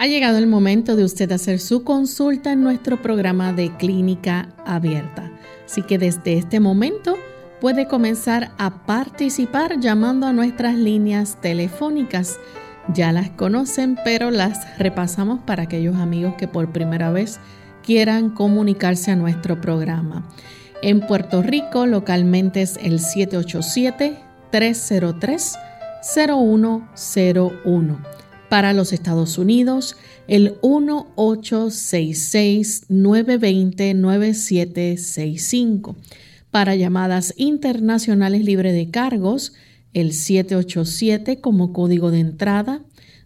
Ha llegado el momento de usted hacer su consulta en nuestro programa de clínica abierta. Así que desde este momento puede comenzar a participar llamando a nuestras líneas telefónicas. Ya las conocen, pero las repasamos para aquellos amigos que por primera vez quieran comunicarse a nuestro programa. En Puerto Rico localmente es el 787-303-0101 para los Estados Unidos, el 1866-920-9765. Para llamadas internacionales libre de cargos, el 787 como código de entrada,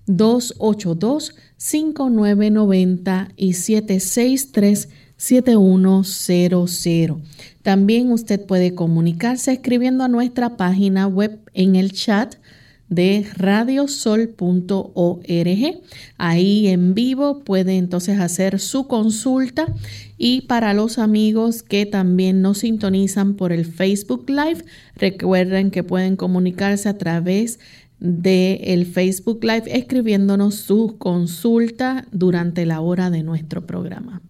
282-5990 y 763-7100. También usted puede comunicarse escribiendo a nuestra página web en el chat de radiosol.org. Ahí en vivo puede entonces hacer su consulta y para los amigos que también nos sintonizan por el Facebook Live, recuerden que pueden comunicarse a través del el Facebook Live escribiéndonos su consulta durante la hora de nuestro programa.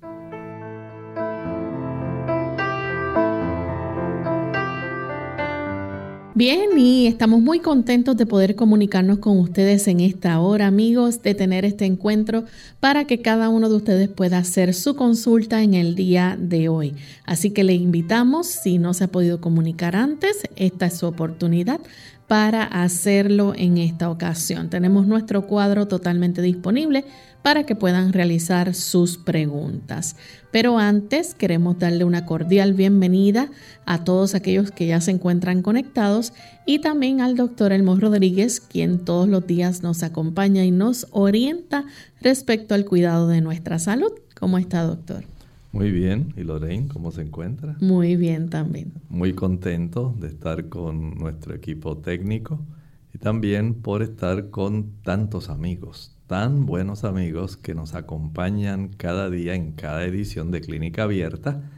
Bien, y estamos muy contentos de poder comunicarnos con ustedes en esta hora, amigos, de tener este encuentro para que cada uno de ustedes pueda hacer su consulta en el día de hoy. Así que le invitamos, si no se ha podido comunicar antes, esta es su oportunidad para hacerlo en esta ocasión. Tenemos nuestro cuadro totalmente disponible para que puedan realizar sus preguntas. Pero antes queremos darle una cordial bienvenida a todos aquellos que ya se encuentran conectados y también al doctor Elmo Rodríguez, quien todos los días nos acompaña y nos orienta respecto al cuidado de nuestra salud. ¿Cómo está, doctor? Muy bien. ¿Y Lorraine, cómo se encuentra? Muy bien también. Muy contento de estar con nuestro equipo técnico y también por estar con tantos amigos, tan buenos amigos que nos acompañan cada día en cada edición de Clínica Abierta.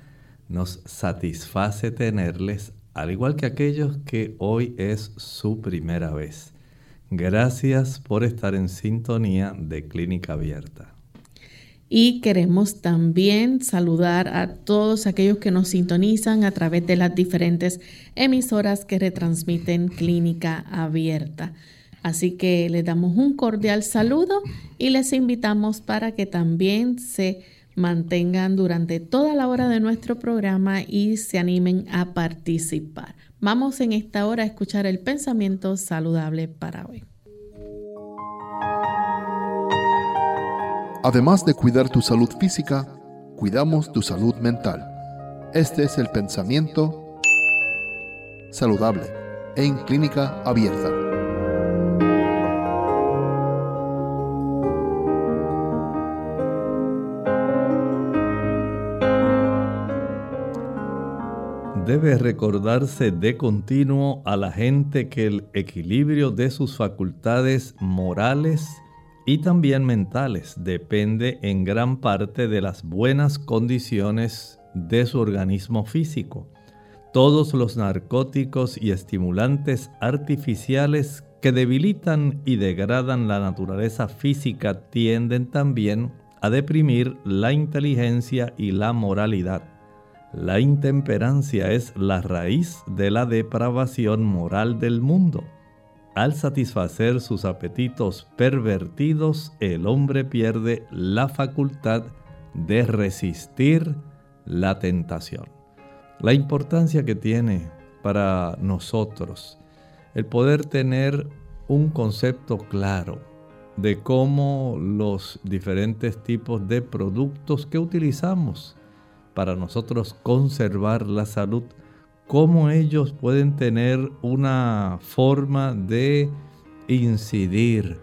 Nos satisface tenerles, al igual que aquellos que hoy es su primera vez. Gracias por estar en sintonía de Clínica Abierta. Y queremos también saludar a todos aquellos que nos sintonizan a través de las diferentes emisoras que retransmiten Clínica Abierta. Así que les damos un cordial saludo y les invitamos para que también se mantengan durante toda la hora de nuestro programa y se animen a participar. Vamos en esta hora a escuchar el pensamiento saludable para hoy. Además de cuidar tu salud física, cuidamos tu salud mental. Este es el pensamiento saludable en clínica abierta. debe recordarse de continuo a la gente que el equilibrio de sus facultades morales y también mentales depende en gran parte de las buenas condiciones de su organismo físico. Todos los narcóticos y estimulantes artificiales que debilitan y degradan la naturaleza física tienden también a deprimir la inteligencia y la moralidad. La intemperancia es la raíz de la depravación moral del mundo. Al satisfacer sus apetitos pervertidos, el hombre pierde la facultad de resistir la tentación. La importancia que tiene para nosotros el poder tener un concepto claro de cómo los diferentes tipos de productos que utilizamos para nosotros conservar la salud cómo ellos pueden tener una forma de incidir,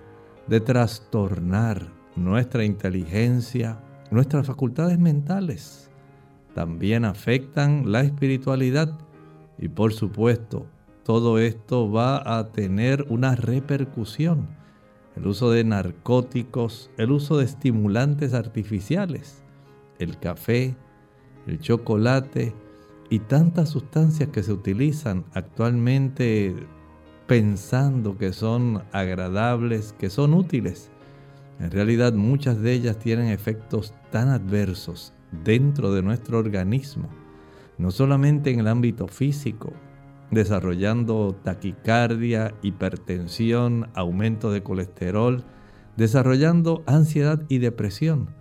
de trastornar nuestra inteligencia, nuestras facultades mentales. También afectan la espiritualidad y por supuesto todo esto va a tener una repercusión. El uso de narcóticos, el uso de estimulantes artificiales, el café, el chocolate y tantas sustancias que se utilizan actualmente pensando que son agradables, que son útiles. En realidad muchas de ellas tienen efectos tan adversos dentro de nuestro organismo, no solamente en el ámbito físico, desarrollando taquicardia, hipertensión, aumento de colesterol, desarrollando ansiedad y depresión,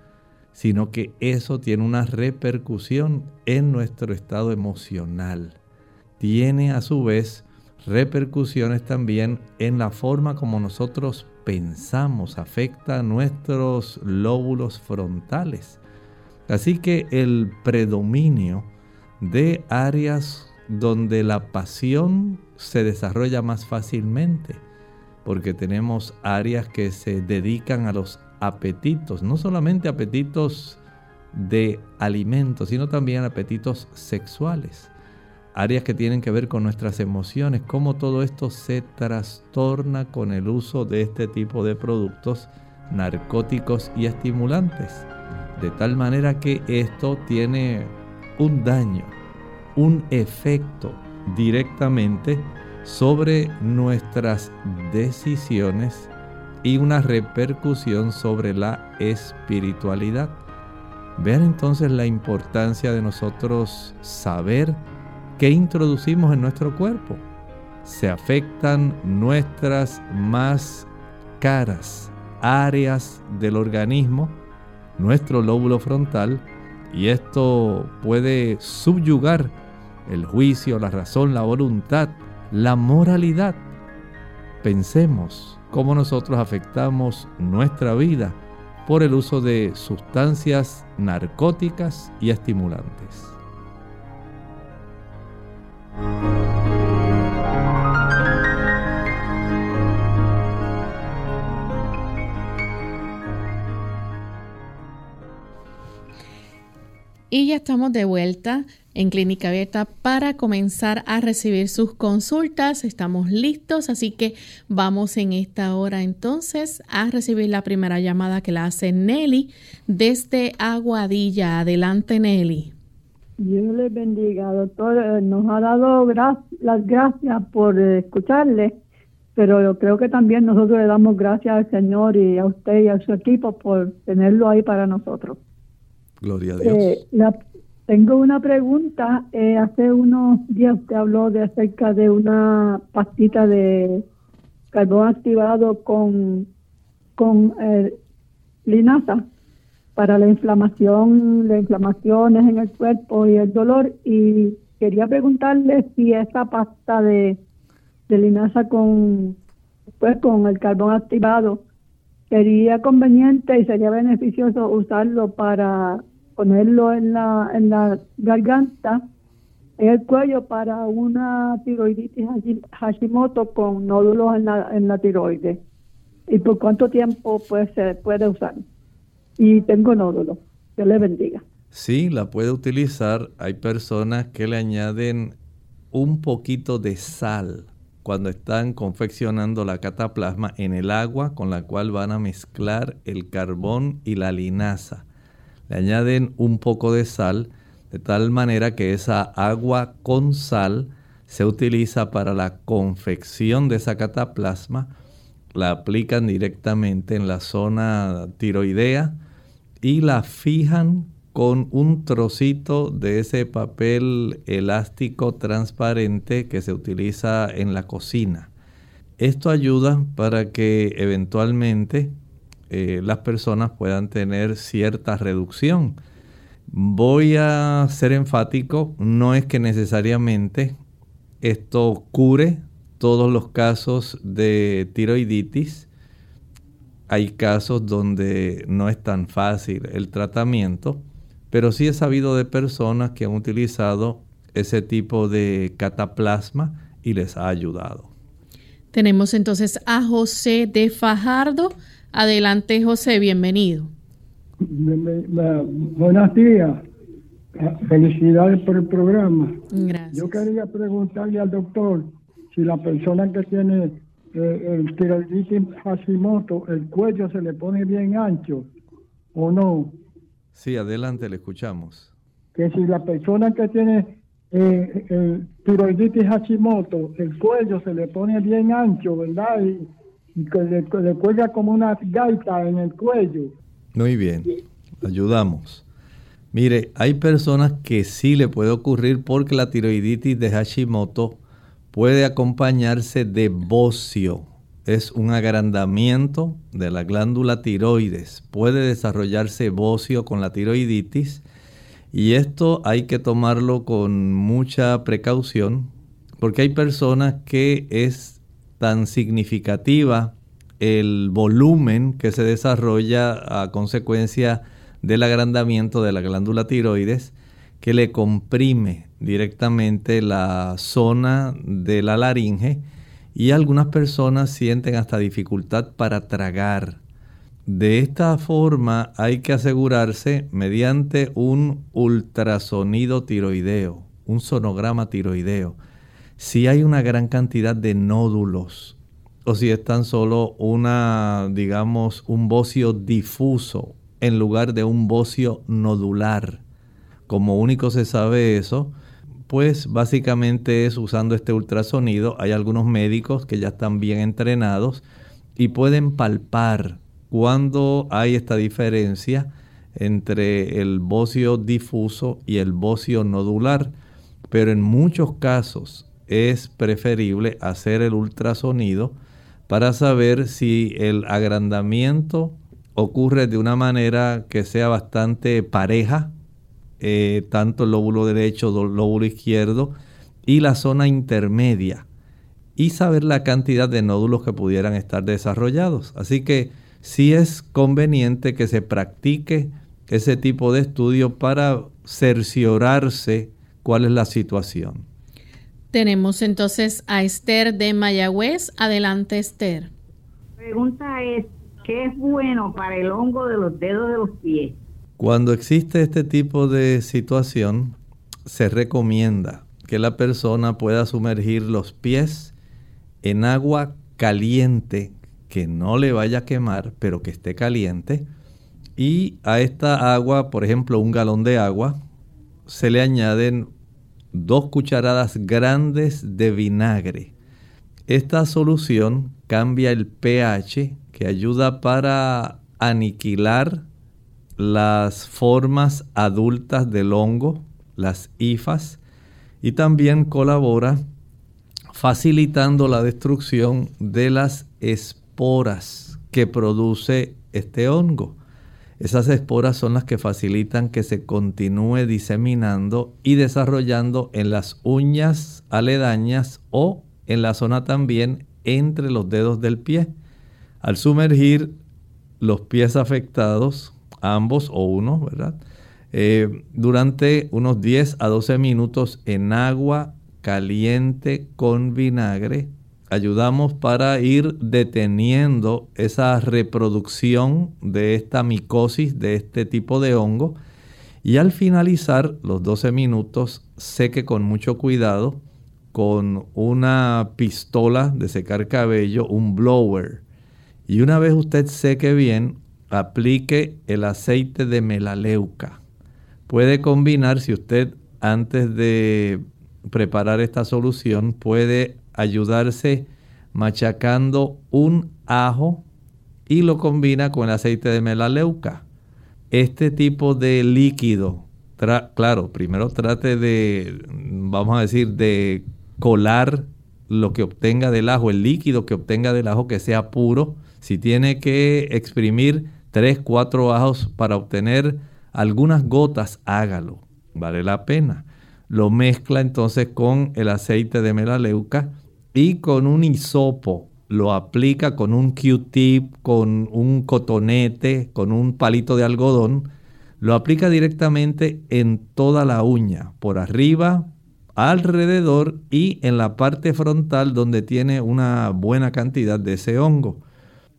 sino que eso tiene una repercusión en nuestro estado emocional. Tiene a su vez repercusiones también en la forma como nosotros pensamos, afecta a nuestros lóbulos frontales. Así que el predominio de áreas donde la pasión se desarrolla más fácilmente, porque tenemos áreas que se dedican a los apetitos, no solamente apetitos de alimentos, sino también apetitos sexuales, áreas que tienen que ver con nuestras emociones, cómo todo esto se trastorna con el uso de este tipo de productos narcóticos y estimulantes, de tal manera que esto tiene un daño un efecto directamente sobre nuestras decisiones y una repercusión sobre la espiritualidad. Vean entonces la importancia de nosotros saber qué introducimos en nuestro cuerpo. Se afectan nuestras más caras áreas del organismo, nuestro lóbulo frontal, y esto puede subyugar el juicio, la razón, la voluntad, la moralidad. Pensemos cómo nosotros afectamos nuestra vida por el uso de sustancias narcóticas y estimulantes. Y ya estamos de vuelta en Clínica Abierta para comenzar a recibir sus consultas. Estamos listos, así que vamos en esta hora entonces a recibir la primera llamada que la hace Nelly desde Aguadilla. Adelante, Nelly. Dios le bendiga, doctor. Eh, nos ha dado las gracias por escucharle, pero creo que también nosotros le damos gracias al Señor y a usted y a su equipo por tenerlo ahí para nosotros. Gloria a Dios. Eh, tengo una pregunta. Eh, hace unos días usted habló de acerca de una pastita de carbón activado con, con eh, linaza para la inflamación, las inflamaciones en el cuerpo y el dolor. Y quería preguntarle si esa pasta de, de linaza con, pues, con el carbón activado sería conveniente y sería beneficioso usarlo para ponerlo en la, en la garganta, en el cuello para una tiroiditis Hashimoto con nódulos en la, en la tiroides. ¿Y por cuánto tiempo pues, se puede usar? Y tengo nódulos. que le bendiga. Sí, la puede utilizar. Hay personas que le añaden un poquito de sal cuando están confeccionando la cataplasma en el agua con la cual van a mezclar el carbón y la linaza le añaden un poco de sal, de tal manera que esa agua con sal se utiliza para la confección de esa cataplasma, la aplican directamente en la zona tiroidea y la fijan con un trocito de ese papel elástico transparente que se utiliza en la cocina. Esto ayuda para que eventualmente eh, las personas puedan tener cierta reducción. Voy a ser enfático, no es que necesariamente esto cure todos los casos de tiroiditis. Hay casos donde no es tan fácil el tratamiento, pero sí he sabido de personas que han utilizado ese tipo de cataplasma y les ha ayudado. Tenemos entonces a José de Fajardo. Adelante, José, bienvenido. Buenos días. Felicidades por el programa. Gracias. Yo quería preguntarle al doctor si la persona que tiene eh, el tiroiditis Hashimoto, el cuello se le pone bien ancho o no. Sí, adelante, le escuchamos. Que si la persona que tiene eh, el tiroiditis Hashimoto, el cuello se le pone bien ancho, ¿verdad? Y, que le, le cuelga como una gaita en el cuello. Muy bien, ayudamos. Mire, hay personas que sí le puede ocurrir porque la tiroiditis de Hashimoto puede acompañarse de bocio. Es un agrandamiento de la glándula tiroides. Puede desarrollarse bocio con la tiroiditis y esto hay que tomarlo con mucha precaución porque hay personas que es tan significativa el volumen que se desarrolla a consecuencia del agrandamiento de la glándula tiroides que le comprime directamente la zona de la laringe y algunas personas sienten hasta dificultad para tragar. De esta forma hay que asegurarse mediante un ultrasonido tiroideo, un sonograma tiroideo, si hay una gran cantidad de nódulos o si es tan solo una, digamos, un bocio difuso en lugar de un bocio nodular como único se sabe eso, pues básicamente es usando este ultrasonido. Hay algunos médicos que ya están bien entrenados y pueden palpar cuando hay esta diferencia entre el bocio difuso y el bocio nodular. Pero en muchos casos es preferible hacer el ultrasonido para saber si el agrandamiento ocurre de una manera que sea bastante pareja eh, tanto el lóbulo derecho, el lóbulo izquierdo y la zona intermedia y saber la cantidad de nódulos que pudieran estar desarrollados. Así que sí es conveniente que se practique ese tipo de estudio para cerciorarse cuál es la situación. Tenemos entonces a Esther de Mayagüez. Adelante, Esther. La pregunta es, ¿qué es bueno para el hongo de los dedos de los pies? Cuando existe este tipo de situación, se recomienda que la persona pueda sumergir los pies en agua caliente, que no le vaya a quemar, pero que esté caliente. Y a esta agua, por ejemplo, un galón de agua, se le añaden dos cucharadas grandes de vinagre. Esta solución cambia el pH que ayuda para aniquilar las formas adultas del hongo, las hifas, y también colabora facilitando la destrucción de las esporas que produce este hongo. Esas esporas son las que facilitan que se continúe diseminando y desarrollando en las uñas aledañas o en la zona también entre los dedos del pie. Al sumergir los pies afectados ambos o uno, ¿verdad? Eh, durante unos 10 a 12 minutos en agua caliente con vinagre. Ayudamos para ir deteniendo esa reproducción de esta micosis, de este tipo de hongo. Y al finalizar los 12 minutos, seque con mucho cuidado con una pistola de secar cabello, un blower. Y una vez usted seque bien, aplique el aceite de melaleuca. Puede combinar, si usted antes de preparar esta solución, puede ayudarse machacando un ajo y lo combina con el aceite de melaleuca. Este tipo de líquido, claro, primero trate de, vamos a decir, de colar lo que obtenga del ajo, el líquido que obtenga del ajo que sea puro. Si tiene que exprimir 3, 4 ajos para obtener algunas gotas, hágalo, vale la pena. Lo mezcla entonces con el aceite de melaleuca y con un hisopo. Lo aplica con un Q-tip, con un cotonete, con un palito de algodón. Lo aplica directamente en toda la uña, por arriba, alrededor y en la parte frontal donde tiene una buena cantidad de ese hongo.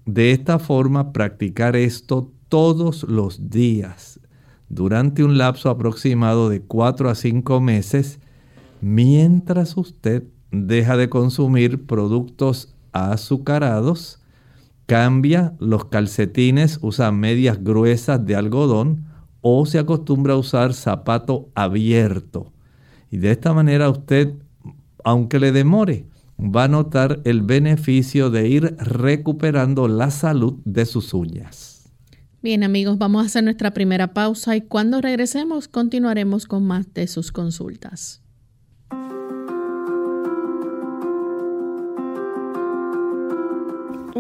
De esta forma, practicar esto todos los días durante un lapso aproximado de 4 a 5 meses mientras usted deja de consumir productos azucarados, cambia los calcetines, usa medias gruesas de algodón o se acostumbra a usar zapato abierto. Y de esta manera usted, aunque le demore, va a notar el beneficio de ir recuperando la salud de sus uñas. Bien amigos, vamos a hacer nuestra primera pausa y cuando regresemos continuaremos con más de sus consultas.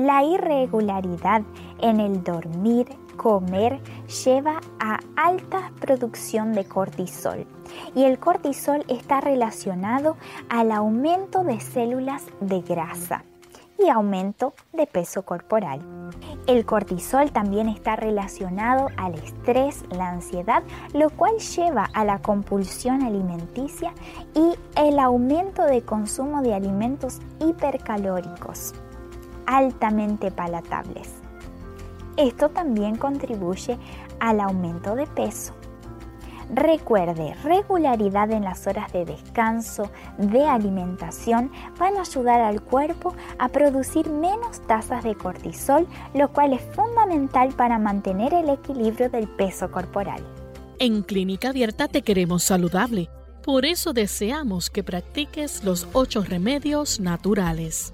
La irregularidad en el dormir, comer, lleva a alta producción de cortisol y el cortisol está relacionado al aumento de células de grasa y aumento de peso corporal. El cortisol también está relacionado al estrés, la ansiedad, lo cual lleva a la compulsión alimenticia y el aumento de consumo de alimentos hipercalóricos altamente palatables. Esto también contribuye al aumento de peso. Recuerde, regularidad en las horas de descanso, de alimentación, van a ayudar al cuerpo a producir menos tasas de cortisol, lo cual es fundamental para mantener el equilibrio del peso corporal. En Clínica Abierta te queremos saludable, por eso deseamos que practiques los ocho remedios naturales.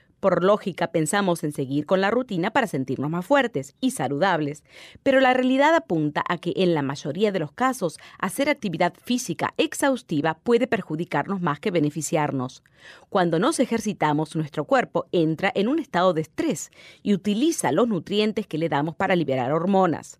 Por lógica pensamos en seguir con la rutina para sentirnos más fuertes y saludables, pero la realidad apunta a que en la mayoría de los casos hacer actividad física exhaustiva puede perjudicarnos más que beneficiarnos. Cuando nos ejercitamos, nuestro cuerpo entra en un estado de estrés y utiliza los nutrientes que le damos para liberar hormonas.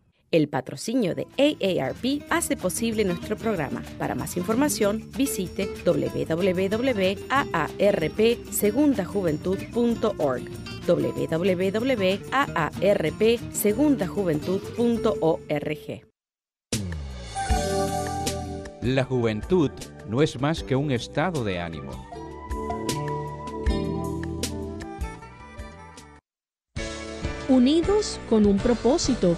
El patrocinio de AARP hace posible nuestro programa. Para más información, visite www.aarpsegundajuventud.org www.aarpsegundajuventud.org. La juventud no es más que un estado de ánimo. Unidos con un propósito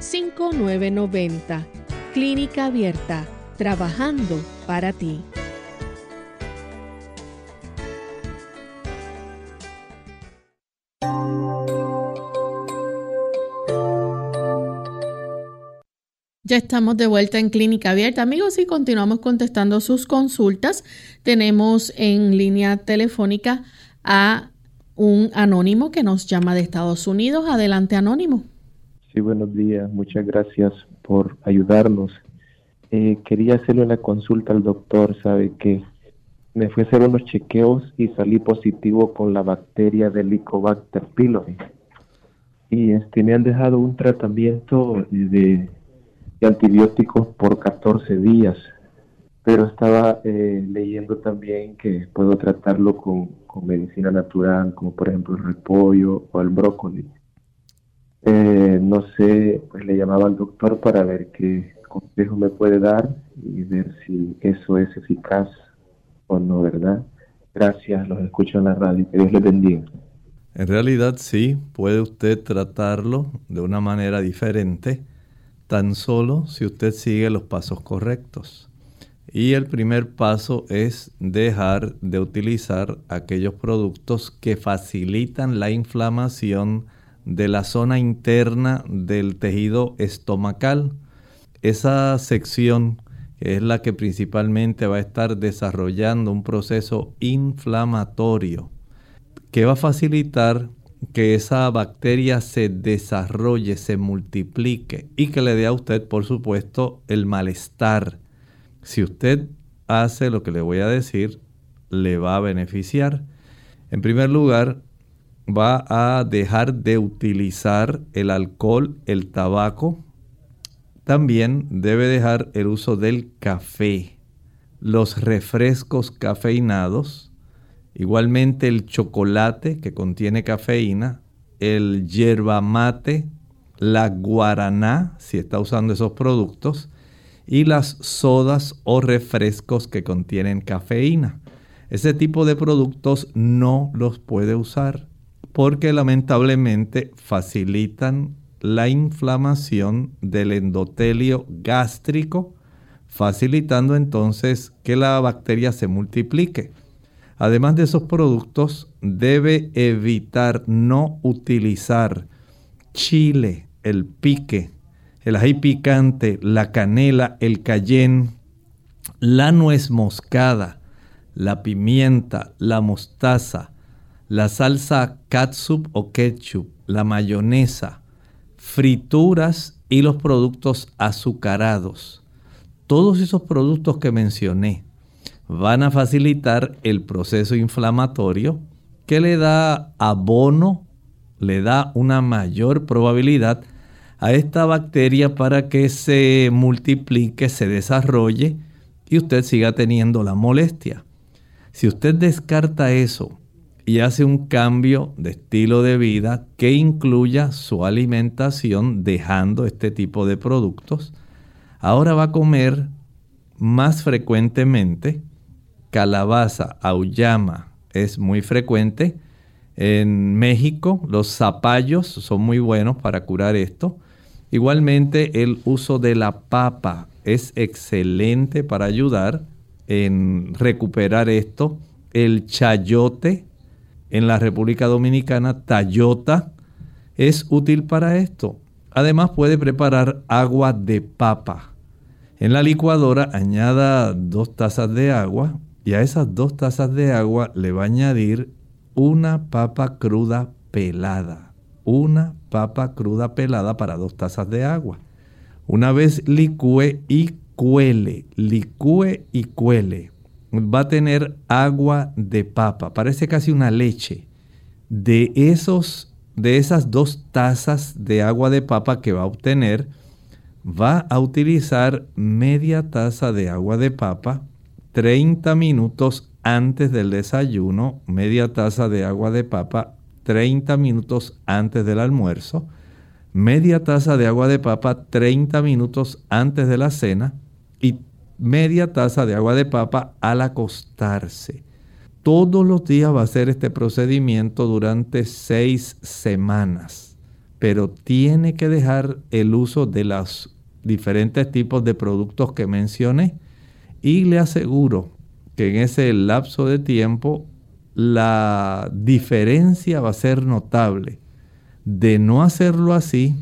5990. Clínica Abierta, trabajando para ti. Ya estamos de vuelta en Clínica Abierta, amigos, y continuamos contestando sus consultas. Tenemos en línea telefónica a un anónimo que nos llama de Estados Unidos. Adelante, anónimo. Sí, buenos días. Muchas gracias por ayudarnos. Eh, quería hacerle una consulta al doctor. Sabe que me fui a hacer unos chequeos y salí positivo con la bacteria del Helicobacter pylori. Y este, me han dejado un tratamiento de antibióticos por 14 días. Pero estaba eh, leyendo también que puedo tratarlo con, medicina natural, como por ejemplo el repollo o el brócoli. Eh, no sé, pues le llamaba al doctor para ver qué consejo me puede dar y ver si eso es eficaz o no, ¿verdad? Gracias, los escucho en la radio. Que Dios les bendiga. En realidad sí, puede usted tratarlo de una manera diferente, tan solo si usted sigue los pasos correctos. Y el primer paso es dejar de utilizar aquellos productos que facilitan la inflamación de la zona interna del tejido estomacal. Esa sección es la que principalmente va a estar desarrollando un proceso inflamatorio que va a facilitar que esa bacteria se desarrolle, se multiplique y que le dé a usted, por supuesto, el malestar. Si usted hace lo que le voy a decir, le va a beneficiar. En primer lugar, va a dejar de utilizar el alcohol, el tabaco, también debe dejar el uso del café, los refrescos cafeinados, igualmente el chocolate que contiene cafeína, el yerba mate, la guaraná, si está usando esos productos, y las sodas o refrescos que contienen cafeína. Ese tipo de productos no los puede usar porque lamentablemente facilitan la inflamación del endotelio gástrico, facilitando entonces que la bacteria se multiplique. Además de esos productos, debe evitar no utilizar chile, el pique, el ají picante, la canela, el cayenne, la nuez moscada, la pimienta, la mostaza, la salsa catsup o ketchup, la mayonesa, frituras y los productos azucarados. Todos esos productos que mencioné van a facilitar el proceso inflamatorio que le da abono, le da una mayor probabilidad a esta bacteria para que se multiplique, se desarrolle y usted siga teniendo la molestia. Si usted descarta eso y hace un cambio de estilo de vida que incluya su alimentación dejando este tipo de productos. Ahora va a comer más frecuentemente calabaza, auyama, es muy frecuente. En México los zapallos son muy buenos para curar esto. Igualmente el uso de la papa es excelente para ayudar en recuperar esto. El chayote en la República Dominicana, Tayota, es útil para esto. Además puede preparar agua de papa. En la licuadora añada dos tazas de agua y a esas dos tazas de agua le va a añadir una papa cruda pelada. Una papa cruda pelada para dos tazas de agua. Una vez licúe y cuele, licúe y cuele va a tener agua de papa, parece casi una leche. De, esos, de esas dos tazas de agua de papa que va a obtener, va a utilizar media taza de agua de papa 30 minutos antes del desayuno, media taza de agua de papa 30 minutos antes del almuerzo, media taza de agua de papa 30 minutos antes de la cena y media taza de agua de papa al acostarse. Todos los días va a hacer este procedimiento durante seis semanas, pero tiene que dejar el uso de los diferentes tipos de productos que mencioné y le aseguro que en ese lapso de tiempo la diferencia va a ser notable. De no hacerlo así,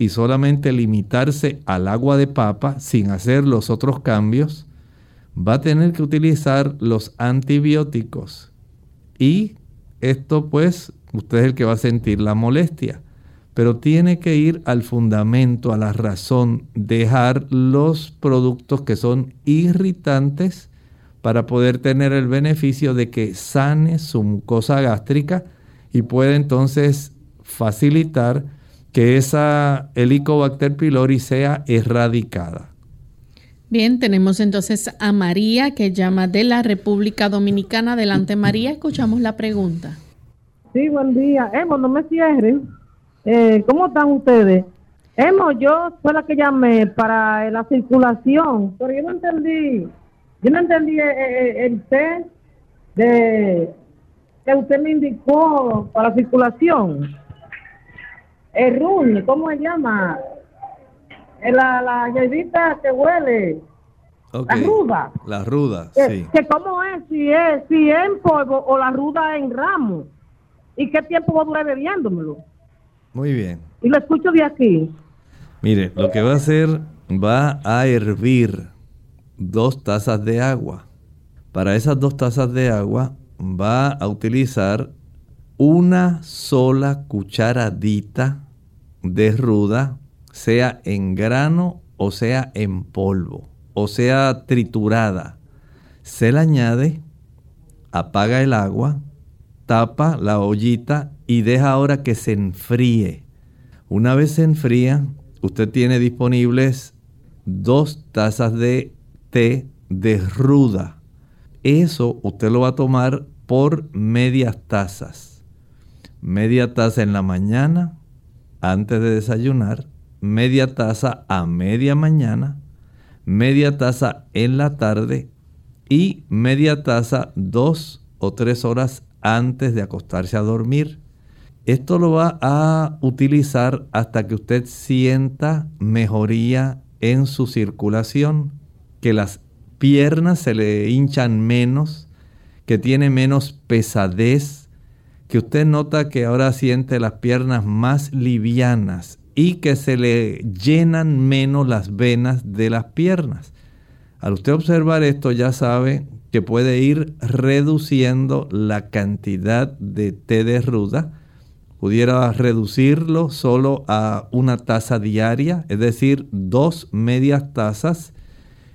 y solamente limitarse al agua de papa sin hacer los otros cambios, va a tener que utilizar los antibióticos. Y esto pues usted es el que va a sentir la molestia. Pero tiene que ir al fundamento, a la razón, dejar los productos que son irritantes para poder tener el beneficio de que sane su mucosa gástrica y puede entonces facilitar que esa Helicobacter pylori sea erradicada. Bien, tenemos entonces a María que llama de la República Dominicana. Adelante María, escuchamos la pregunta. Sí, buen día. Emo, no me cierren. Eh, ¿Cómo están ustedes? Emo, yo fue la que llamé para la circulación, pero yo no entendí, yo no entendí eh, eh, el, test de que usted me indicó para la circulación. El RUN, ¿cómo se llama? la, la hierbita que huele. La ruda. La ruda, sí. Que cómo es, si es, si es en polvo o la ruda en ramo. ¿Y qué tiempo va a durar bebiéndomelo? Muy bien. Y lo escucho de aquí. Mire, lo que va a hacer, va a hervir dos tazas de agua. Para esas dos tazas de agua va a utilizar una sola cucharadita de ruda sea en grano o sea en polvo, o sea triturada. Se la añade, apaga el agua, tapa la ollita y deja ahora que se enfríe. Una vez se enfría, usted tiene disponibles dos tazas de té de ruda. Eso usted lo va a tomar por medias tazas. Media taza en la mañana, antes de desayunar, media taza a media mañana, media taza en la tarde y media taza dos o tres horas antes de acostarse a dormir. Esto lo va a utilizar hasta que usted sienta mejoría en su circulación, que las piernas se le hinchan menos, que tiene menos pesadez, que usted nota que ahora siente las piernas más livianas y que se le llenan menos las venas de las piernas. Al usted observar esto ya sabe que puede ir reduciendo la cantidad de té de ruda. Pudiera reducirlo solo a una taza diaria, es decir, dos medias tazas,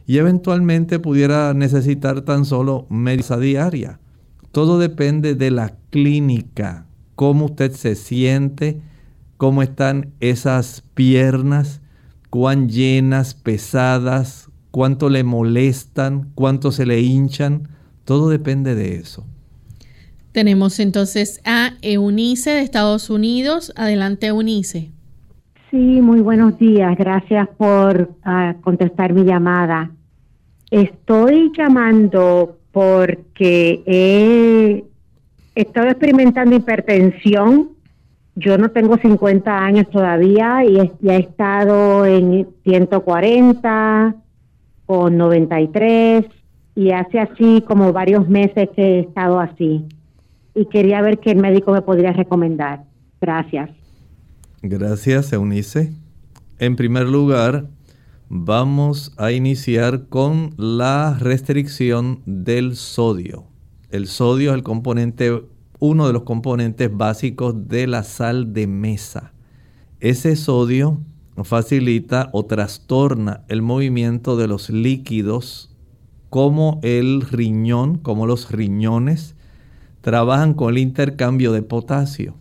y eventualmente pudiera necesitar tan solo media diaria. Todo depende de la clínica, cómo usted se siente, cómo están esas piernas, cuán llenas, pesadas, cuánto le molestan, cuánto se le hinchan, todo depende de eso. Tenemos entonces a Eunice de Estados Unidos. Adelante, Eunice. Sí, muy buenos días. Gracias por ah, contestar mi llamada. Estoy llamando porque he estado experimentando hipertensión yo no tengo 50 años todavía y he, estado en 140 o 93 y hace así como varios meses que he estado así. Y quería ver qué médico me podría recomendar. Gracias. Gracias, Eunice. En primer lugar, vamos a iniciar con la restricción del sodio. El sodio es el componente uno de los componentes básicos de la sal de mesa. Ese sodio facilita o trastorna el movimiento de los líquidos como el riñón, como los riñones, trabajan con el intercambio de potasio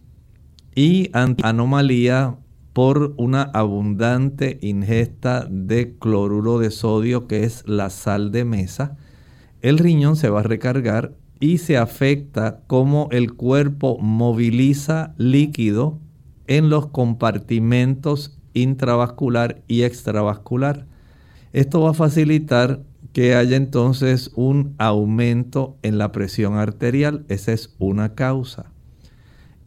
y anomalía por una abundante ingesta de cloruro de sodio que es la sal de mesa, el riñón se va a recargar y se afecta cómo el cuerpo moviliza líquido en los compartimentos intravascular y extravascular. Esto va a facilitar que haya entonces un aumento en la presión arterial. Esa es una causa.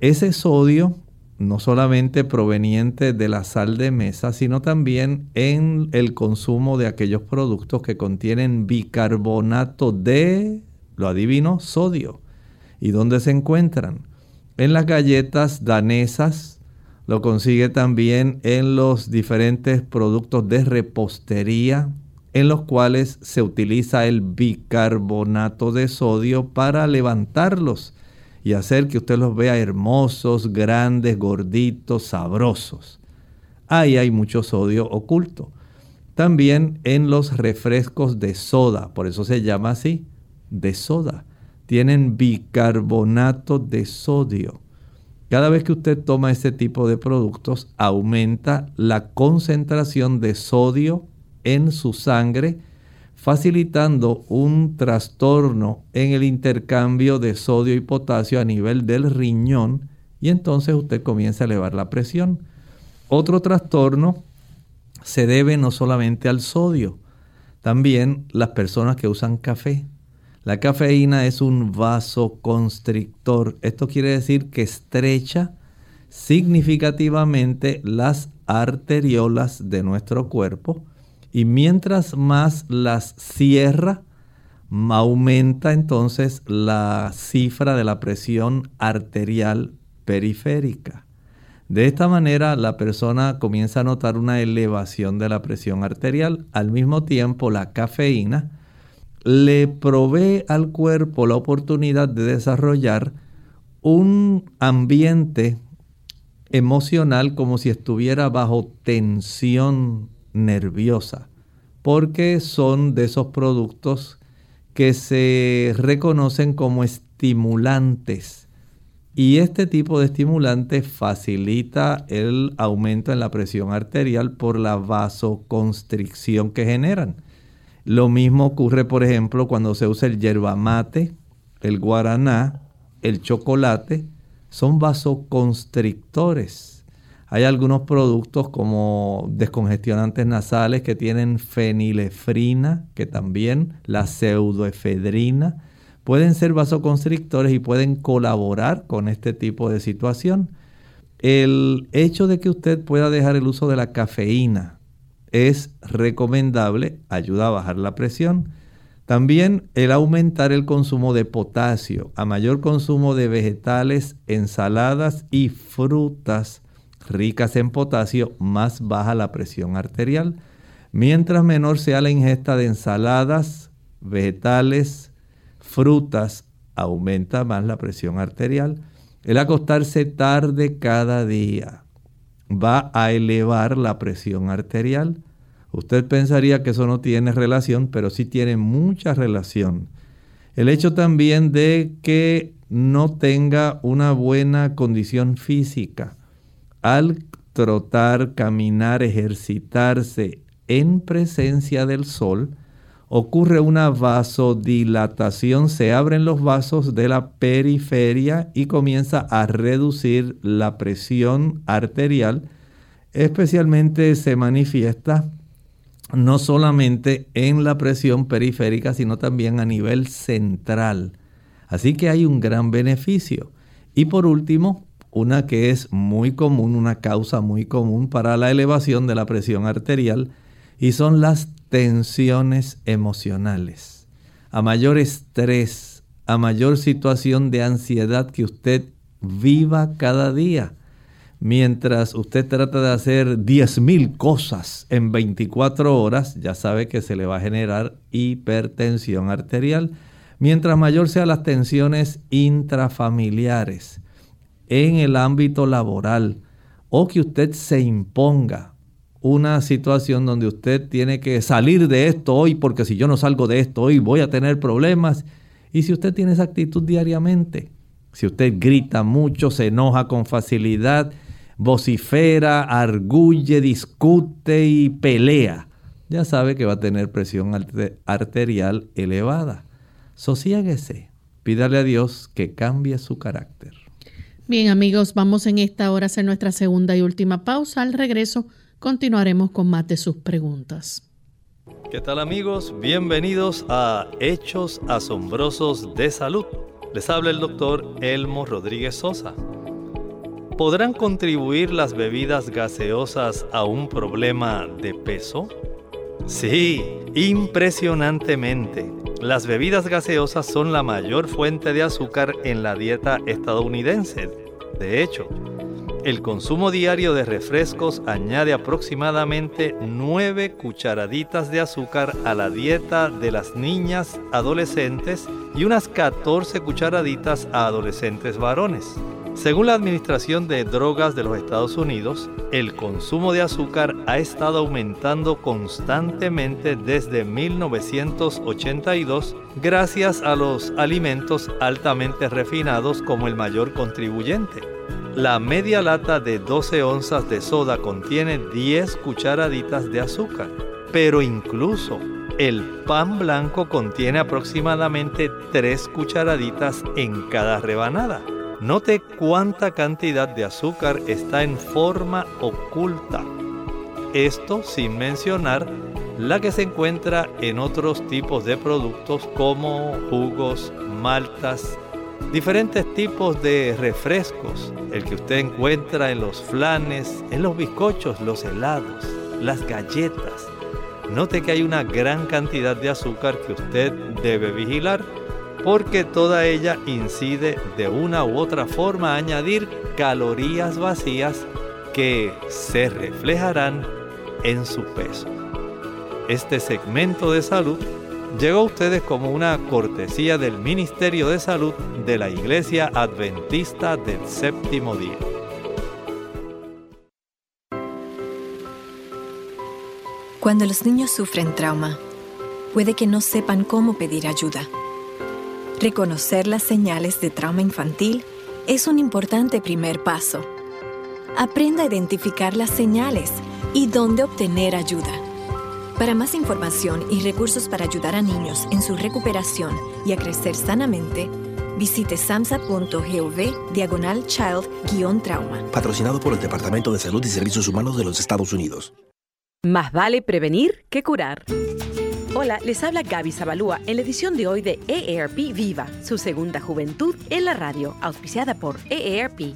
Ese sodio, no solamente proveniente de la sal de mesa, sino también en el consumo de aquellos productos que contienen bicarbonato de lo adivino, sodio. ¿Y dónde se encuentran? En las galletas danesas, lo consigue también en los diferentes productos de repostería, en los cuales se utiliza el bicarbonato de sodio para levantarlos y hacer que usted los vea hermosos, grandes, gorditos, sabrosos. Ahí hay mucho sodio oculto. También en los refrescos de soda, por eso se llama así, de soda. Tienen bicarbonato de sodio. Cada vez que usted toma este tipo de productos, aumenta la concentración de sodio en su sangre, facilitando un trastorno en el intercambio de sodio y potasio a nivel del riñón y entonces usted comienza a elevar la presión. Otro trastorno se debe no solamente al sodio, también las personas que usan café. La cafeína es un vasoconstrictor. Esto quiere decir que estrecha significativamente las arteriolas de nuestro cuerpo y mientras más las cierra, aumenta entonces la cifra de la presión arterial periférica. De esta manera la persona comienza a notar una elevación de la presión arterial. Al mismo tiempo la cafeína le provee al cuerpo la oportunidad de desarrollar un ambiente emocional como si estuviera bajo tensión nerviosa, porque son de esos productos que se reconocen como estimulantes. Y este tipo de estimulante facilita el aumento en la presión arterial por la vasoconstricción que generan. Lo mismo ocurre, por ejemplo, cuando se usa el yerba mate, el guaraná, el chocolate, son vasoconstrictores hay algunos productos como descongestionantes nasales que tienen fenilefrina, que también la pseudoefedrina, pueden ser vasoconstrictores y pueden colaborar con este tipo de situación. El hecho de que usted pueda dejar el uso de la cafeína es recomendable, ayuda a bajar la presión. También el aumentar el consumo de potasio, a mayor consumo de vegetales, ensaladas y frutas ricas en potasio, más baja la presión arterial. Mientras menor sea la ingesta de ensaladas, vegetales, frutas, aumenta más la presión arterial. El acostarse tarde cada día va a elevar la presión arterial. Usted pensaría que eso no tiene relación, pero sí tiene mucha relación. El hecho también de que no tenga una buena condición física al trotar, caminar, ejercitarse en presencia del sol, ocurre una vasodilatación, se abren los vasos de la periferia y comienza a reducir la presión arterial, especialmente se manifiesta no solamente en la presión periférica, sino también a nivel central. Así que hay un gran beneficio. Y por último, una que es muy común, una causa muy común para la elevación de la presión arterial, y son las tensiones emocionales. A mayor estrés, a mayor situación de ansiedad que usted viva cada día, mientras usted trata de hacer 10.000 cosas en 24 horas, ya sabe que se le va a generar hipertensión arterial. Mientras mayor sean las tensiones intrafamiliares, en el ámbito laboral o que usted se imponga una situación donde usted tiene que salir de esto hoy porque si yo no salgo de esto hoy voy a tener problemas. Y si usted tiene esa actitud diariamente, si usted grita mucho, se enoja con facilidad, vocifera, arguye, discute y pelea, ya sabe que va a tener presión arterial elevada. Sosiéguese, pídale a Dios que cambie su carácter. Bien amigos, vamos en esta hora a hacer nuestra segunda y última pausa. Al regreso continuaremos con más de sus preguntas. ¿Qué tal amigos? Bienvenidos a Hechos Asombrosos de Salud. Les habla el doctor Elmo Rodríguez Sosa. ¿Podrán contribuir las bebidas gaseosas a un problema de peso? Sí, impresionantemente. Las bebidas gaseosas son la mayor fuente de azúcar en la dieta estadounidense. De hecho, el consumo diario de refrescos añade aproximadamente 9 cucharaditas de azúcar a la dieta de las niñas adolescentes y unas 14 cucharaditas a adolescentes varones. Según la Administración de Drogas de los Estados Unidos, el consumo de azúcar ha estado aumentando constantemente desde 1982 gracias a los alimentos altamente refinados como el mayor contribuyente. La media lata de 12 onzas de soda contiene 10 cucharaditas de azúcar, pero incluso el pan blanco contiene aproximadamente 3 cucharaditas en cada rebanada. Note cuánta cantidad de azúcar está en forma oculta. Esto sin mencionar la que se encuentra en otros tipos de productos como jugos, maltas, diferentes tipos de refrescos, el que usted encuentra en los flanes, en los bizcochos, los helados, las galletas. Note que hay una gran cantidad de azúcar que usted debe vigilar porque toda ella incide de una u otra forma a añadir calorías vacías que se reflejarán en su peso. Este segmento de salud llegó a ustedes como una cortesía del Ministerio de Salud de la Iglesia Adventista del Séptimo Día. Cuando los niños sufren trauma, puede que no sepan cómo pedir ayuda. Reconocer las señales de trauma infantil es un importante primer paso. Aprenda a identificar las señales y dónde obtener ayuda. Para más información y recursos para ayudar a niños en su recuperación y a crecer sanamente, visite samsa.gov diagonal child-trauma. Patrocinado por el Departamento de Salud y Servicios Humanos de los Estados Unidos. Más vale prevenir que curar. Hola, les habla Gaby Zabalúa en la edición de hoy de EARP Viva, su segunda juventud en la radio, auspiciada por EARP.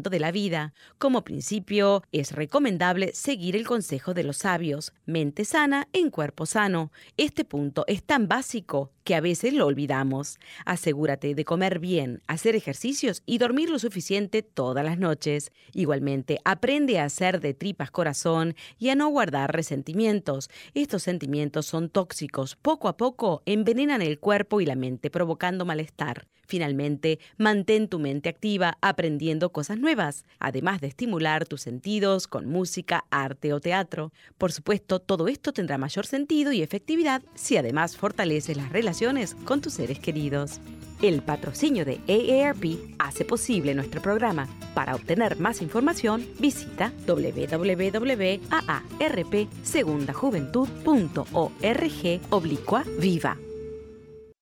de la vida. Como principio, es recomendable seguir el consejo de los sabios, mente sana en cuerpo sano. Este punto es tan básico que a veces lo olvidamos. Asegúrate de comer bien, hacer ejercicios y dormir lo suficiente todas las noches. Igualmente, aprende a hacer de tripas corazón y a no guardar resentimientos. Estos sentimientos son tóxicos. Poco a poco envenenan el cuerpo y la mente, provocando malestar. Finalmente, mantén tu mente activa aprendiendo cosas nuevas, además de estimular tus sentidos con música, arte o teatro. Por supuesto, todo esto tendrá mayor sentido y efectividad si además fortaleces las relaciones con tus seres queridos. El patrocinio de AARP hace posible nuestro programa. Para obtener más información, visita www.aarpsegundajuventud.org oblicua viva.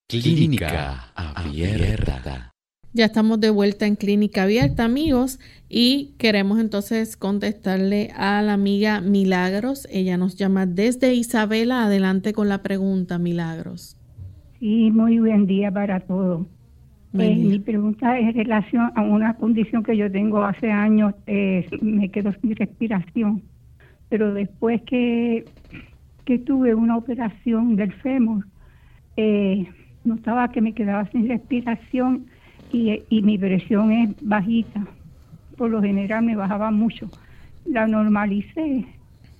Clínica Abierta. Ya estamos de vuelta en Clínica Abierta, amigos, y queremos entonces contestarle a la amiga Milagros. Ella nos llama desde Isabela. Adelante con la pregunta, Milagros. Sí, muy buen día para todos. Eh, mi pregunta es en relación a una condición que yo tengo hace años, eh, me quedo sin respiración, pero después que, que tuve una operación del fémur, eh, notaba que me quedaba sin respiración y, mi presión es bajita. Por lo general me bajaba mucho. La normalicé,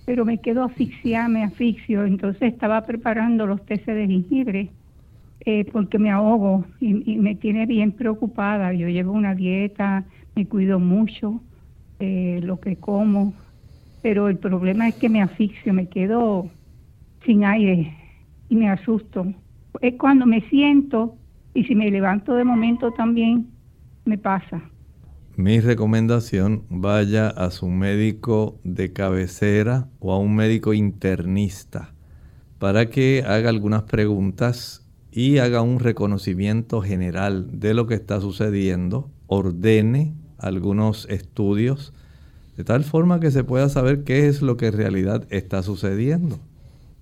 pero me quedo asfixiada, me asfixio. Entonces estaba preparando los teces de jengibre eh, porque me ahogo y, me tiene bien preocupada. Yo llevo una dieta, me cuido mucho eh, lo que como, pero el problema es que me asfixio, me quedo sin aire y me asusto es cuando me siento y si me levanto de momento también me pasa. Mi recomendación, vaya a su médico de cabecera o a un médico internista para que haga algunas preguntas y haga un reconocimiento general de lo que está sucediendo, ordene algunos estudios, de tal forma que se pueda saber qué es lo que en realidad está sucediendo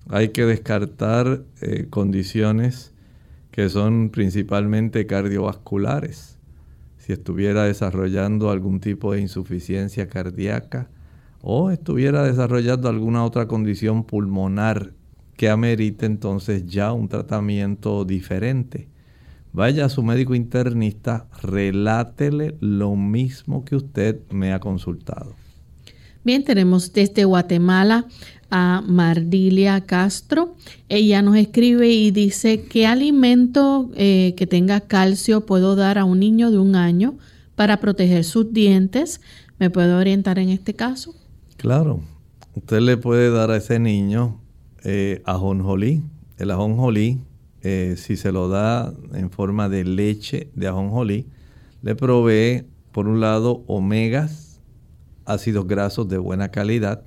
hay que descartar eh, condiciones que son principalmente cardiovasculares. si estuviera desarrollando algún tipo de insuficiencia cardíaca o estuviera desarrollando alguna otra condición pulmonar que amerite entonces ya un tratamiento diferente. Vaya a su médico internista, relátele lo mismo que usted me ha consultado. Bien, tenemos desde Guatemala a Mardilia Castro. Ella nos escribe y dice, ¿qué alimento eh, que tenga calcio puedo dar a un niño de un año para proteger sus dientes? ¿Me puede orientar en este caso? Claro, usted le puede dar a ese niño eh, ajonjolí. El ajonjolí, eh, si se lo da en forma de leche de ajonjolí, le provee, por un lado, omegas, ácidos grasos de buena calidad,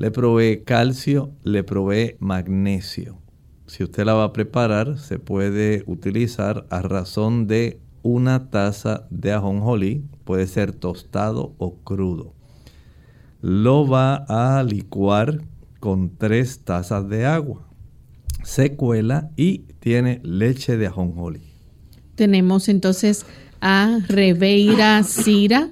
le provee calcio, le provee magnesio. Si usted la va a preparar, se puede utilizar a razón de una taza de ajonjolí, puede ser tostado o crudo. Lo va a licuar con tres tazas de agua. Se cuela y tiene leche de ajonjolí. Tenemos entonces a Reveira Cira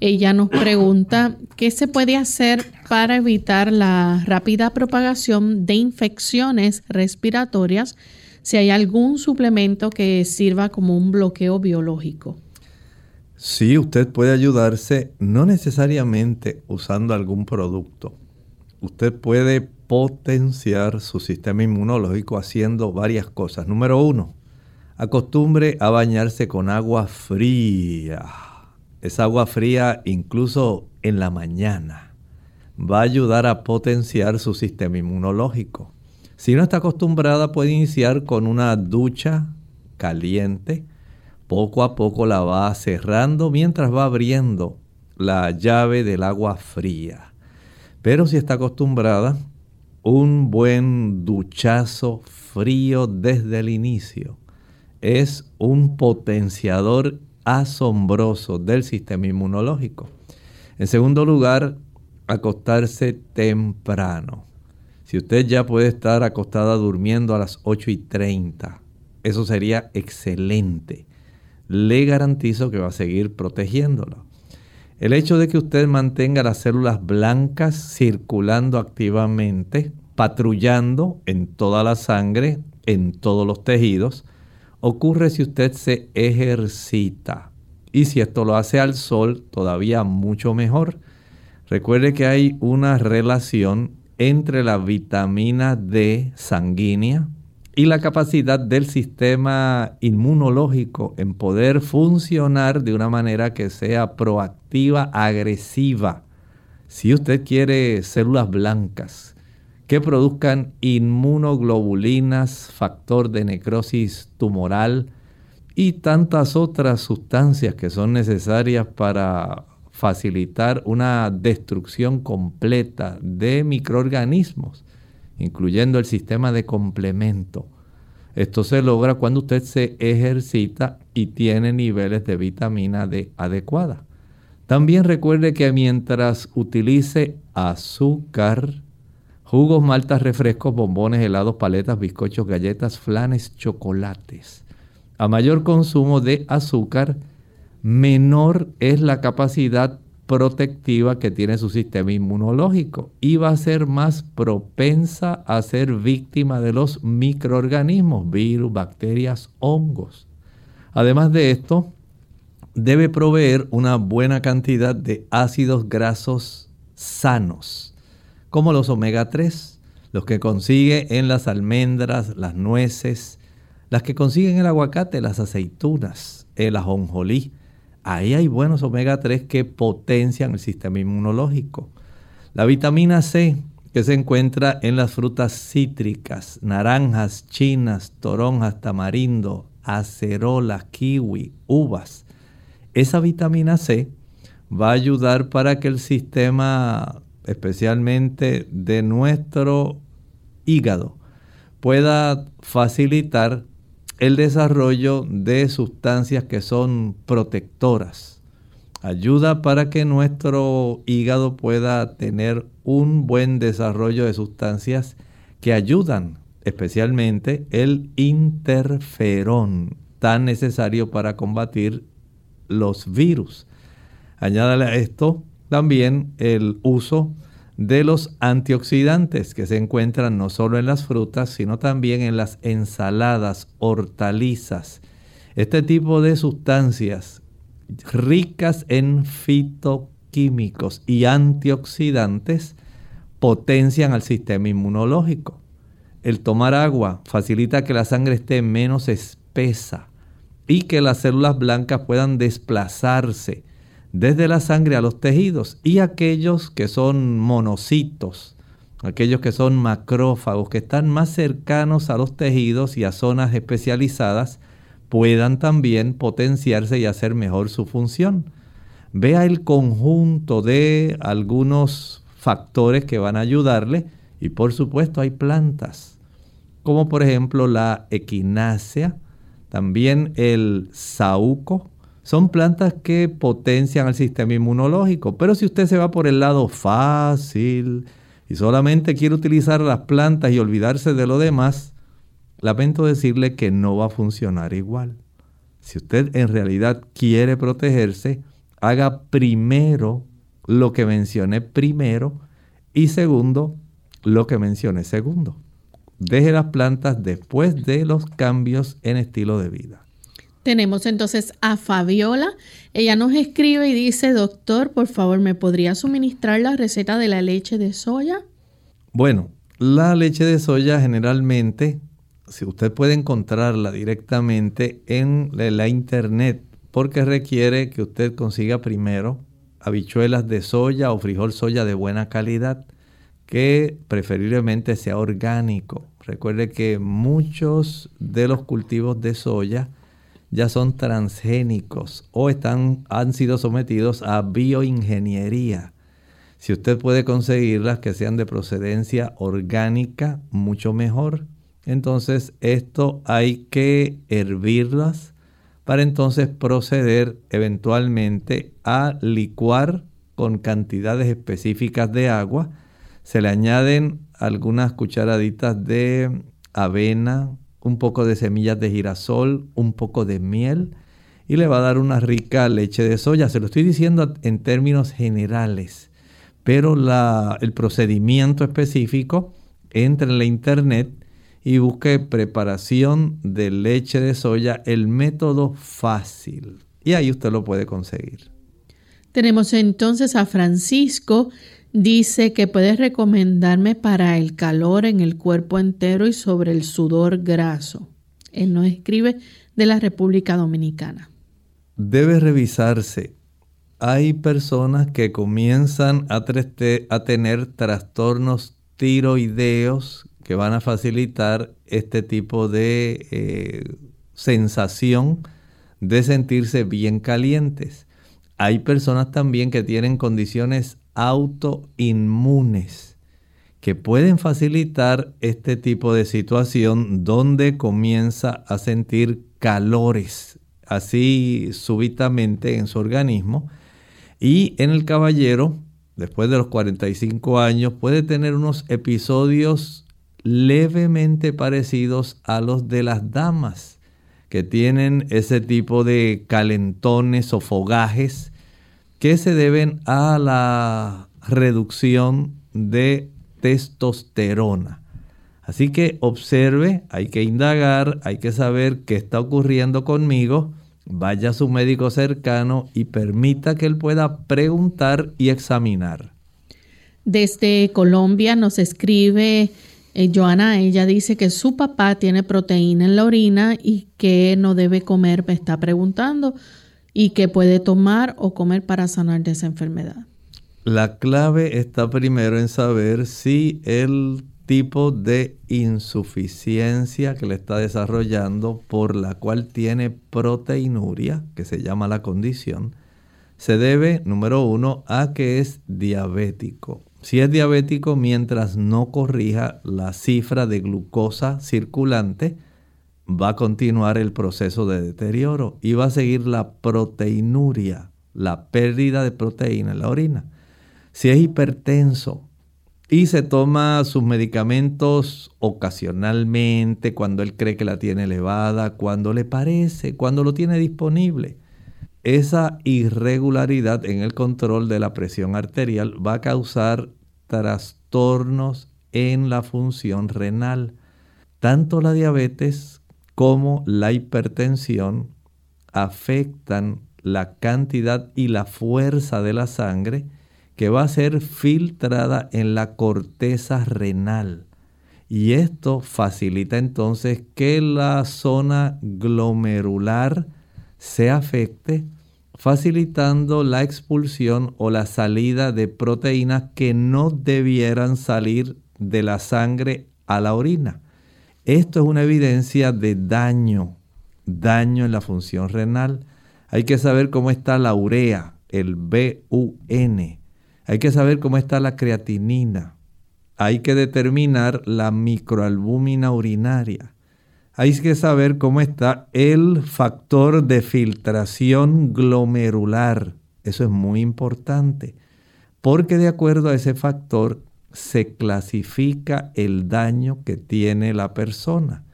ella nos pregunta qué se puede hacer para evitar la rápida propagación de infecciones respiratorias si hay algún suplemento que sirva como un bloqueo biológico. Sí, usted puede ayudarse no necesariamente usando algún producto. Usted puede potenciar su sistema inmunológico haciendo varias cosas. Número uno, acostumbre a bañarse con agua fría esa agua fría incluso en la mañana va a ayudar a potenciar su sistema inmunológico. Si no está acostumbrada puede iniciar con una ducha caliente. Poco a poco la va cerrando mientras va abriendo la llave del agua fría. Pero si está acostumbrada, un buen duchazo frío desde el inicio es un potenciador asombroso del sistema inmunológico. En segundo lugar, acostarse temprano. Si usted ya puede estar acostada durmiendo a las 8 y 30, eso sería excelente. Le garantizo que va a seguir protegiéndolo. El hecho de que usted mantenga las células blancas circulando activamente, patrullando en toda la sangre, en todos los tejidos, ocurre si usted se ejercita. Y si esto lo hace al sol, todavía mucho mejor. Recuerde que hay una relación entre la vitamina D sanguínea y la capacidad del sistema inmunológico en poder funcionar de una manera que sea proactiva, agresiva. Si usted quiere células blancas, que produzcan inmunoglobulinas, factor de necrosis tumoral y tantas otras sustancias que son necesarias para facilitar una destrucción completa de microorganismos, incluyendo el sistema de complemento. Esto se logra cuando usted se ejercita y tiene niveles de vitamina D adecuada. También recuerde que mientras utilice azúcar, Jugos, maltas, refrescos, bombones, helados, paletas, bizcochos, galletas, flanes, chocolates. A mayor consumo de azúcar, menor es la capacidad protectiva que tiene su sistema inmunológico y va a ser más propensa a ser víctima de los microorganismos, virus, bacterias, hongos. Además de esto, debe proveer una buena cantidad de ácidos grasos sanos como los omega 3, los que consigue en las almendras, las nueces, las que consiguen en el aguacate, las aceitunas, el ajonjolí. Ahí hay buenos omega 3 que potencian el sistema inmunológico. La vitamina C, que se encuentra en las frutas cítricas, naranjas, chinas, toronjas, tamarindo, acerola, kiwi, uvas. Esa vitamina C va a ayudar para que el sistema especialmente de nuestro hígado, pueda facilitar el desarrollo de sustancias que son protectoras. Ayuda para que nuestro hígado pueda tener un buen desarrollo de sustancias que ayudan, especialmente el interferón, tan necesario para combatir los virus. Añádale a esto también el uso de los antioxidantes que se encuentran no solo en las frutas, sino también en las ensaladas, hortalizas. Este tipo de sustancias ricas en fitoquímicos y antioxidantes potencian al sistema inmunológico. El tomar agua facilita que la sangre esté menos espesa y que las células blancas puedan desplazarse desde la sangre a los tejidos y aquellos que son monocitos, aquellos que son macrófagos, que están más cercanos a los tejidos y a zonas especializadas, puedan también potenciarse y hacer mejor su función. Vea el conjunto de algunos factores que van a ayudarle y por supuesto hay plantas, como por ejemplo la equinácea, también el saúco, son plantas que potencian el sistema inmunológico. Pero si usted se va por el lado fácil y solamente quiere utilizar las plantas y olvidarse de lo demás, lamento decirle que no va a funcionar igual. Si usted en realidad quiere protegerse, haga primero lo que mencioné primero y segundo lo que mencioné segundo. Deje las plantas después de los cambios en estilo de vida. Tenemos entonces a Fabiola. Ella nos escribe y dice, doctor, por favor, ¿me podría suministrar la receta de la leche de soya? Bueno, la leche de soya generalmente, si usted puede encontrarla directamente en la internet, porque requiere que usted consiga primero habichuelas de soya o frijol soya de buena calidad, que preferiblemente sea orgánico. Recuerde que muchos de los cultivos de soya, ya son transgénicos o están, han sido sometidos a bioingeniería. Si usted puede conseguirlas que sean de procedencia orgánica, mucho mejor. Entonces esto hay que hervirlas para entonces proceder eventualmente a licuar con cantidades específicas de agua. Se le añaden algunas cucharaditas de avena, un poco de semillas de girasol, un poco de miel y le va a dar una rica leche de soya. Se lo estoy diciendo en términos generales, pero el procedimiento específico entre en la internet y busque preparación de leche de soya, el método fácil. Y ahí usted lo puede conseguir. Tenemos entonces a Francisco Dice que puedes recomendarme para el calor en el cuerpo entero y sobre el sudor graso. Él nos escribe de la República Dominicana. Debe revisarse. Hay personas que comienzan a, tener trastornos tiroideos que van a facilitar este tipo de eh, sensación de sentirse bien calientes. Hay personas también que tienen condiciones autoinmunes que pueden facilitar este tipo de situación donde comienza a sentir calores así súbitamente en su organismo. Y en el caballero después de los 45 años puede tener unos episodios levemente parecidos a los de las damas que tienen ese tipo de calentones o fogajes que se deben a la reducción de testosterona. Así que observe, hay que indagar, hay que saber qué está ocurriendo conmigo. Vaya a su médico cercano y permita que él pueda preguntar y examinar. Desde Colombia nos escribe eh, Joana, ella dice que su papá tiene proteína en la orina y que no debe comer, me está preguntando y que puede tomar o comer para sanar de esa enfermedad. La clave está primero en saber si el tipo de insuficiencia que le está desarrollando por la cual tiene proteinuria, que se llama la condición, se debe, número uno, a que es diabético. Si es diabético, mientras no corrija la cifra de glucosa circulante, va a continuar el proceso de deterioro y va a seguir la proteinuria, la pérdida de proteína en la orina. Si es hipertenso y se toma sus medicamentos ocasionalmente, cuando él cree que la tiene elevada, cuando le parece, cuando lo tiene disponible, esa irregularidad en el control de la presión arterial va a causar trastornos en la función renal. Tanto la diabetes como la hipertensión afectan la cantidad y la fuerza de la sangre que va a ser filtrada en la corteza renal. Y esto facilita entonces que la zona glomerular se afecte, facilitando la expulsión o la salida de proteínas que no debieran salir de la sangre a la orina. Esto es una evidencia de daño, daño en la función renal. Hay que saber cómo está la urea, el BUN. Hay que saber cómo está la creatinina. Hay que determinar la microalbúmina urinaria. Hay que saber cómo está el factor de filtración glomerular. Eso es muy importante, porque de acuerdo a ese factor se clasifica el daño que tiene la persona.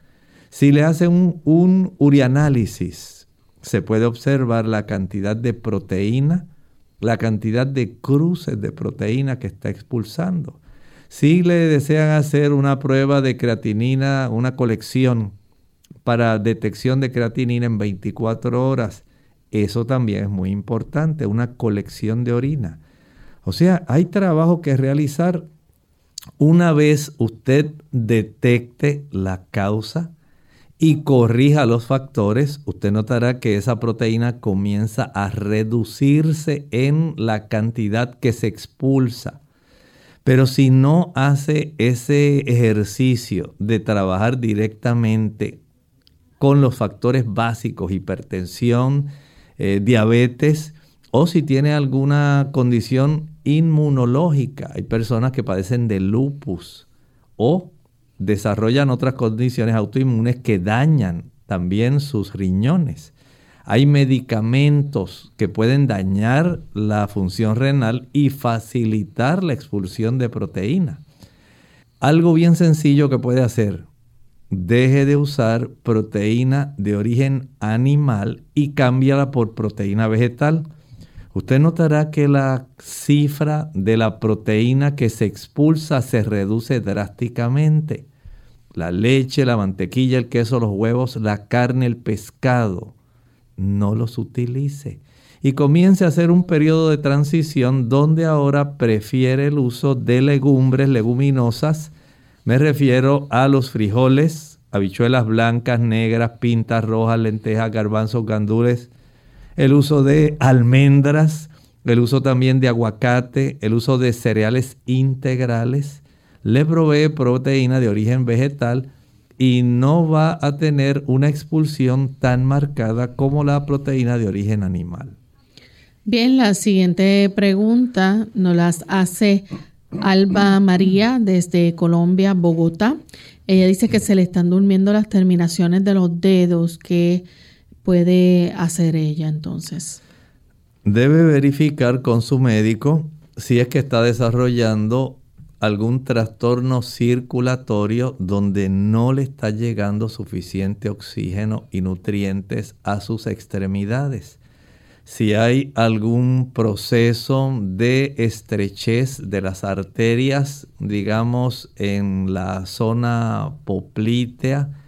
Si le hacen un, urianálisis, se puede observar la cantidad de proteína, la cantidad de cruces de proteína que está expulsando. Si le desean hacer una prueba de creatinina, una colección para detección de creatinina en 24 horas, eso también es muy importante, una colección de orina. O sea, hay trabajo que realizar una vez usted detecte la causa y corrija los factores, usted notará que esa proteína comienza a reducirse en la cantidad que se expulsa. Pero si no hace ese ejercicio de trabajar directamente con los factores básicos, hipertensión, eh, diabetes, o si tiene alguna condición inmunológica. Hay personas que padecen de lupus o desarrollan otras condiciones autoinmunes que dañan también sus riñones. Hay medicamentos que pueden dañar la función renal y facilitar la expulsión de proteína. Algo bien sencillo que puede hacer, deje de usar proteína de origen animal y cámbiala por proteína vegetal usted notará que la cifra de la proteína que se expulsa se reduce drásticamente. La leche, la mantequilla, el queso, los huevos, la carne, el pescado, no los utilice. Y comience a hacer un periodo de transición donde ahora prefiere el uso de legumbres, leguminosas. Me refiero a los frijoles, habichuelas blancas, negras, pintas rojas, lentejas, garbanzos, gandules, el uso de almendras, el uso también de aguacate, el uso de cereales integrales, le provee proteína de origen vegetal y no va a tener una expulsión tan marcada como la proteína de origen animal. Bien, la siguiente pregunta nos las hace Alba María desde Colombia, Bogotá. Ella dice que se le están durmiendo las terminaciones de los dedos, que puede hacer ella entonces? Debe verificar con su médico si es que está desarrollando algún trastorno circulatorio donde no le está llegando suficiente oxígeno y nutrientes a sus extremidades. Si hay algún proceso de estrechez de las arterias, digamos en la zona poplítea,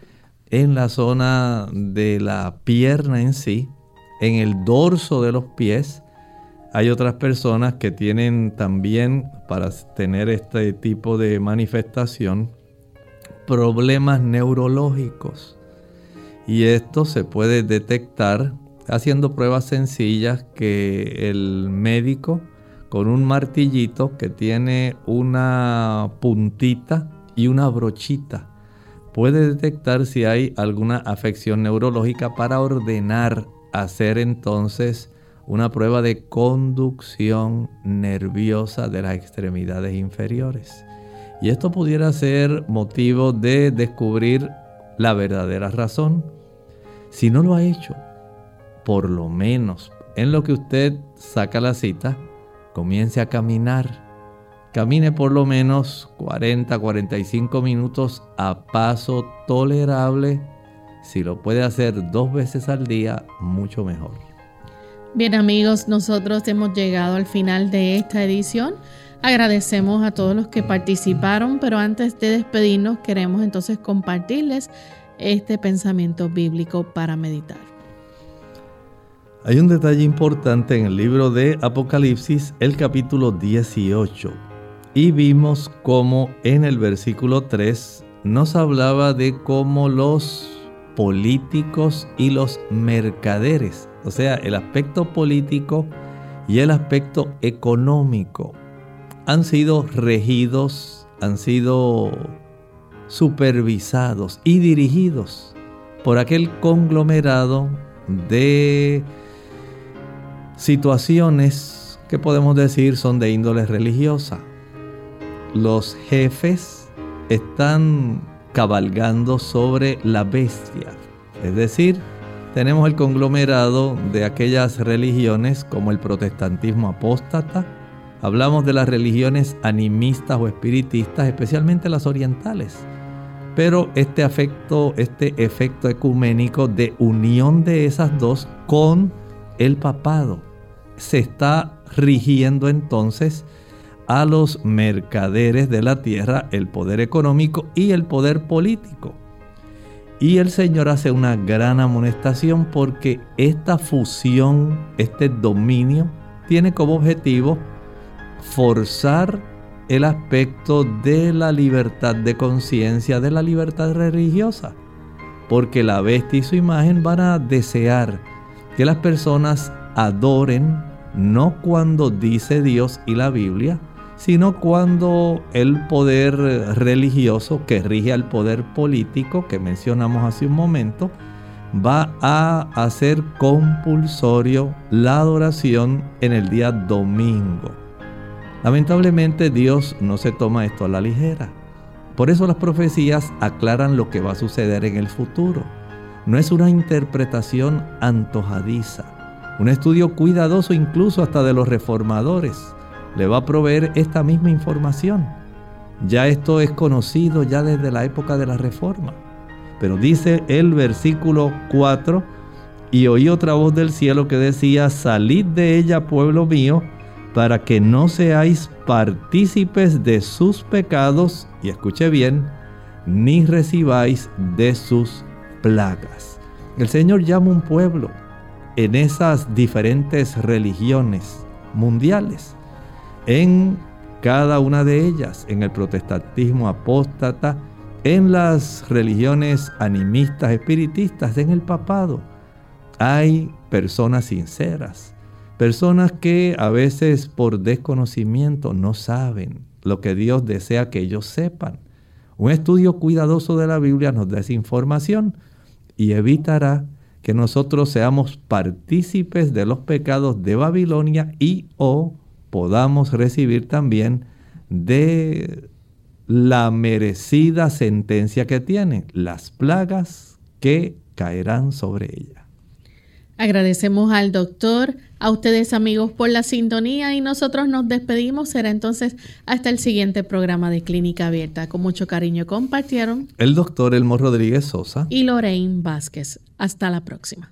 en la zona de la pierna en sí, en el dorso de los pies. Hay otras personas que tienen también, para tener este tipo de manifestación, problemas neurológicos. Y esto se puede detectar haciendo pruebas sencillas que el médico con un martillito que tiene una puntita y una brochita puede detectar si hay alguna afección neurológica para ordenar hacer entonces una prueba de conducción nerviosa de las extremidades inferiores. Y esto pudiera ser motivo de descubrir la verdadera razón. Si no lo ha hecho, por lo menos en lo que usted saca la cita, comience a caminar Camine por lo menos 40-45 minutos a paso tolerable. Si lo puede hacer dos veces al día, mucho mejor. Bien amigos, nosotros hemos llegado al final de esta edición. Agradecemos a todos los que participaron, pero antes de despedirnos queremos entonces compartirles este pensamiento bíblico para meditar. Hay un detalle importante en el libro de Apocalipsis, el capítulo 18, y vimos cómo en el versículo 3 nos hablaba de cómo los políticos y los mercaderes o sea, el aspecto político y el aspecto económico han sido regidos, han sido supervisados y dirigidos por aquel conglomerado de situaciones que podemos decir son de índole religiosa. Los jefes están cabalgando sobre la bestia, es decir, tenemos el conglomerado de aquellas religiones como el protestantismo apóstata. Hablamos de las religiones animistas o espiritistas, especialmente las orientales. Pero este afecto, este efecto ecuménico de unión de esas dos con el papado se está rigiendo entonces a los mercaderes de la tierra, el poder económico y el poder político. Y el Señor hace una gran amonestación porque esta fusión, este dominio, tiene como objetivo forzar el aspecto de la libertad de conciencia, de la libertad religiosa. Porque la bestia y su imagen van a desear que las personas adoren no cuando dice Dios y la Biblia, sino cuando el poder religioso que rige al poder político que mencionamos hace un momento, va a hacer compulsorio la adoración en el día domingo. Lamentablemente Dios no se toma esto a la ligera. Por eso las profecías aclaran lo que va a suceder en el futuro. No es una interpretación antojadiza, un estudio cuidadoso incluso hasta de los reformadores le va a proveer esta misma información. Ya esto es conocido ya desde la época de la Reforma. Pero dice el versículo 4, y oí otra voz del cielo que decía, salid de ella, pueblo mío, para que no seáis partícipes de sus pecados, y escuche bien, ni recibáis de sus plagas. El Señor llama un pueblo en esas diferentes religiones mundiales en cada una de ellas, en el protestantismo apóstata, en las religiones animistas, espiritistas, en el papado. Hay personas sinceras, personas que a veces por desconocimiento no saben lo que Dios desea que ellos sepan. Un estudio cuidadoso de la Biblia nos da esa información y evitará que nosotros seamos partícipes de los pecados de Babilonia y o podamos recibir también de la merecida sentencia que tiene, las plagas que caerán sobre ella. Agradecemos al doctor, a ustedes amigos por la sintonía y nosotros nos despedimos. Será entonces hasta el siguiente programa de Clínica Abierta. Con mucho cariño compartieron el doctor Elmo Rodríguez Sosa y Lorraine Vázquez. Hasta la próxima.